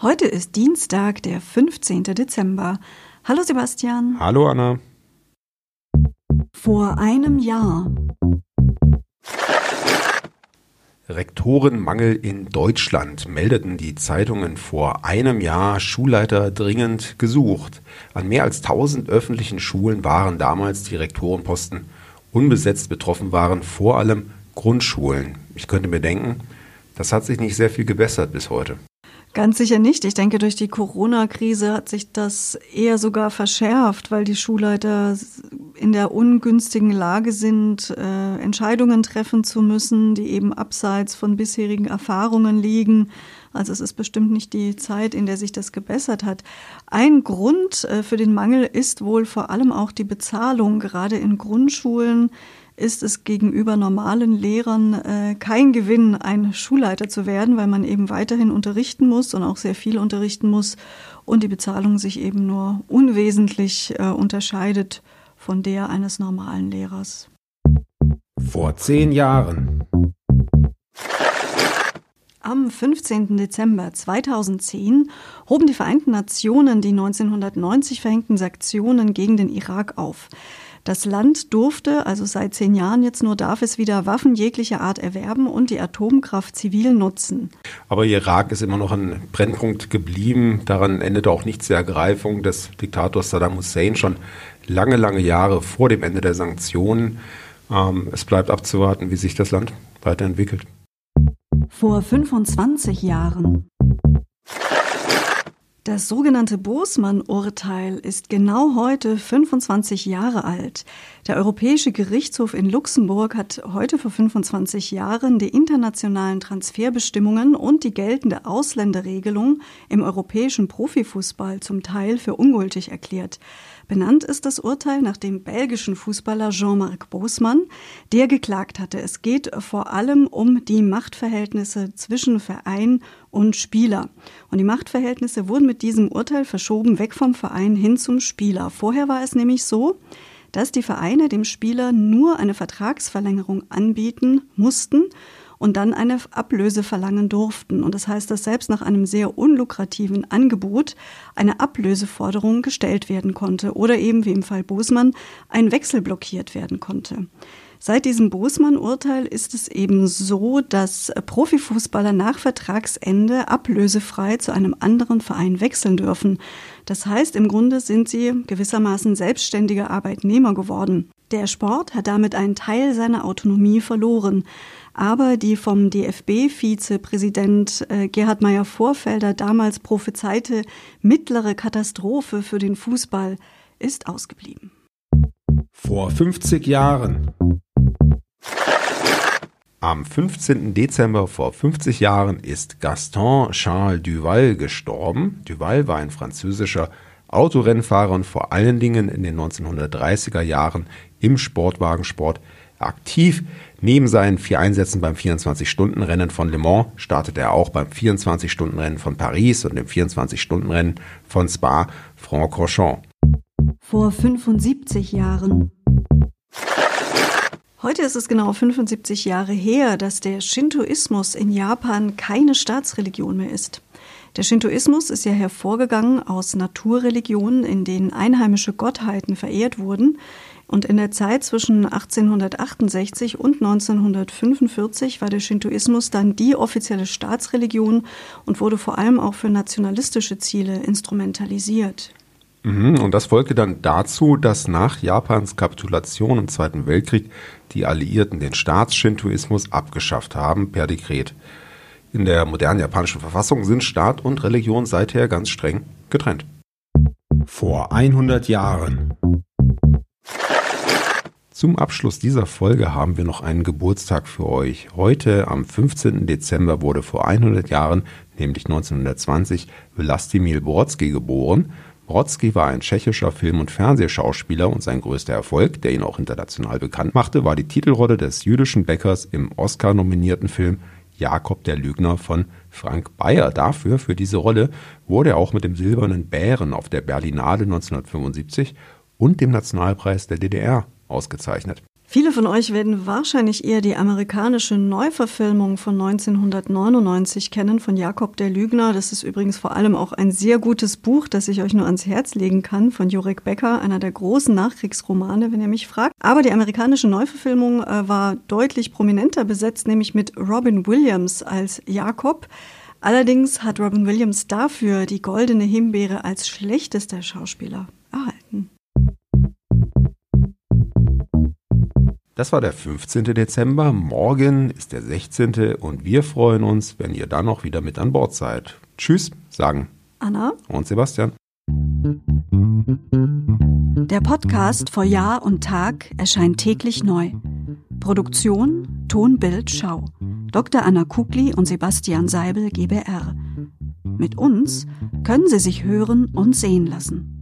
Heute ist Dienstag, der 15. Dezember. Hallo Sebastian. Hallo Anna. Vor einem Jahr. Rektorenmangel in Deutschland meldeten die Zeitungen vor einem Jahr Schulleiter dringend gesucht. An mehr als 1000 öffentlichen Schulen waren damals die Rektorenposten unbesetzt. Betroffen waren vor allem Grundschulen. Ich könnte mir denken, das hat sich nicht sehr viel gebessert bis heute. Ganz sicher nicht. Ich denke, durch die Corona-Krise hat sich das eher sogar verschärft, weil die Schulleiter in der ungünstigen Lage sind, äh, Entscheidungen treffen zu müssen, die eben abseits von bisherigen Erfahrungen liegen. Also es ist bestimmt nicht die Zeit, in der sich das gebessert hat. Ein Grund äh, für den Mangel ist wohl vor allem auch die Bezahlung, gerade in Grundschulen ist es gegenüber normalen Lehrern äh, kein Gewinn, ein Schulleiter zu werden, weil man eben weiterhin unterrichten muss und auch sehr viel unterrichten muss und die Bezahlung sich eben nur unwesentlich äh, unterscheidet von der eines normalen Lehrers. Vor zehn Jahren. Am 15. Dezember 2010 hoben die Vereinten Nationen die 1990 verhängten Sanktionen gegen den Irak auf. Das Land durfte, also seit zehn Jahren jetzt nur, darf es wieder Waffen jeglicher Art erwerben und die Atomkraft zivil nutzen. Aber Irak ist immer noch ein Brennpunkt geblieben. Daran endete auch nicht die Ergreifung des Diktators Saddam Hussein schon lange, lange Jahre vor dem Ende der Sanktionen. Ähm, es bleibt abzuwarten, wie sich das Land weiterentwickelt. Vor 25 Jahren. Das sogenannte Bosman-Urteil ist genau heute 25 Jahre alt. Der Europäische Gerichtshof in Luxemburg hat heute vor 25 Jahren die internationalen Transferbestimmungen und die geltende Ausländerregelung im europäischen Profifußball zum Teil für ungültig erklärt. Benannt ist das Urteil nach dem belgischen Fußballer Jean-Marc Bosman, der geklagt hatte. Es geht vor allem um die Machtverhältnisse zwischen Verein und Spieler. Und die Machtverhältnisse wurden mit diesem Urteil verschoben weg vom Verein hin zum Spieler. Vorher war es nämlich so, dass die Vereine dem Spieler nur eine Vertragsverlängerung anbieten mussten und dann eine Ablöse verlangen durften. Und das heißt, dass selbst nach einem sehr unlukrativen Angebot eine Ablöseforderung gestellt werden konnte oder eben wie im Fall Bosmann ein Wechsel blockiert werden konnte. Seit diesem Bosmann-Urteil ist es eben so, dass Profifußballer nach Vertragsende ablösefrei zu einem anderen Verein wechseln dürfen. Das heißt, im Grunde sind sie gewissermaßen selbstständige Arbeitnehmer geworden. Der Sport hat damit einen Teil seiner Autonomie verloren. Aber die vom DFB-Vizepräsident äh, Gerhard Meyer-Vorfelder damals prophezeite mittlere Katastrophe für den Fußball ist ausgeblieben. Vor 50 Jahren. Am 15. Dezember vor 50 Jahren ist Gaston Charles Duval gestorben. Duval war ein französischer Autorennfahrer und vor allen Dingen in den 1930er Jahren im Sportwagensport aktiv. Neben seinen vier Einsätzen beim 24-Stunden-Rennen von Le Mans startete er auch beim 24-Stunden-Rennen von Paris und dem 24-Stunden-Rennen von Spa-Francorchamps. Vor 75 Jahren. Heute ist es genau 75 Jahre her, dass der Shintoismus in Japan keine Staatsreligion mehr ist. Der Shintoismus ist ja hervorgegangen aus Naturreligionen, in denen einheimische Gottheiten verehrt wurden. Und in der Zeit zwischen 1868 und 1945 war der Shintoismus dann die offizielle Staatsreligion und wurde vor allem auch für nationalistische Ziele instrumentalisiert. Mhm, und das folgte dann dazu, dass nach Japans Kapitulation im Zweiten Weltkrieg die Alliierten den Staatsshintoismus abgeschafft haben per Dekret. In der modernen japanischen Verfassung sind Staat und Religion seither ganz streng getrennt. Vor 100 Jahren. Zum Abschluss dieser Folge haben wir noch einen Geburtstag für euch. Heute, am 15. Dezember, wurde vor 100 Jahren, nämlich 1920, Wlastimir Brodsky geboren. Brodsky war ein tschechischer Film- und Fernsehschauspieler und sein größter Erfolg, der ihn auch international bekannt machte, war die Titelrolle des jüdischen Bäckers im Oscar-nominierten Film Jakob der Lügner von Frank Bayer. Dafür, für diese Rolle, wurde er auch mit dem Silbernen Bären auf der Berlinale 1975 und dem Nationalpreis der DDR ausgezeichnet. Viele von euch werden wahrscheinlich eher die amerikanische Neuverfilmung von 1999 kennen von Jakob der Lügner. Das ist übrigens vor allem auch ein sehr gutes Buch, das ich euch nur ans Herz legen kann, von Jurek Becker, einer der großen Nachkriegsromane, wenn ihr mich fragt. Aber die amerikanische Neuverfilmung äh, war deutlich prominenter besetzt, nämlich mit Robin Williams als Jakob. Allerdings hat Robin Williams dafür die goldene Himbeere als schlechtester Schauspieler Das war der 15. Dezember. Morgen ist der 16. und wir freuen uns, wenn ihr dann noch wieder mit an Bord seid. Tschüss, sagen Anna und Sebastian. Der Podcast vor Jahr und Tag erscheint täglich neu. Produktion Ton, Bild, Schau. Dr. Anna Kugli und Sebastian Seibel GBR. Mit uns können Sie sich hören und sehen lassen.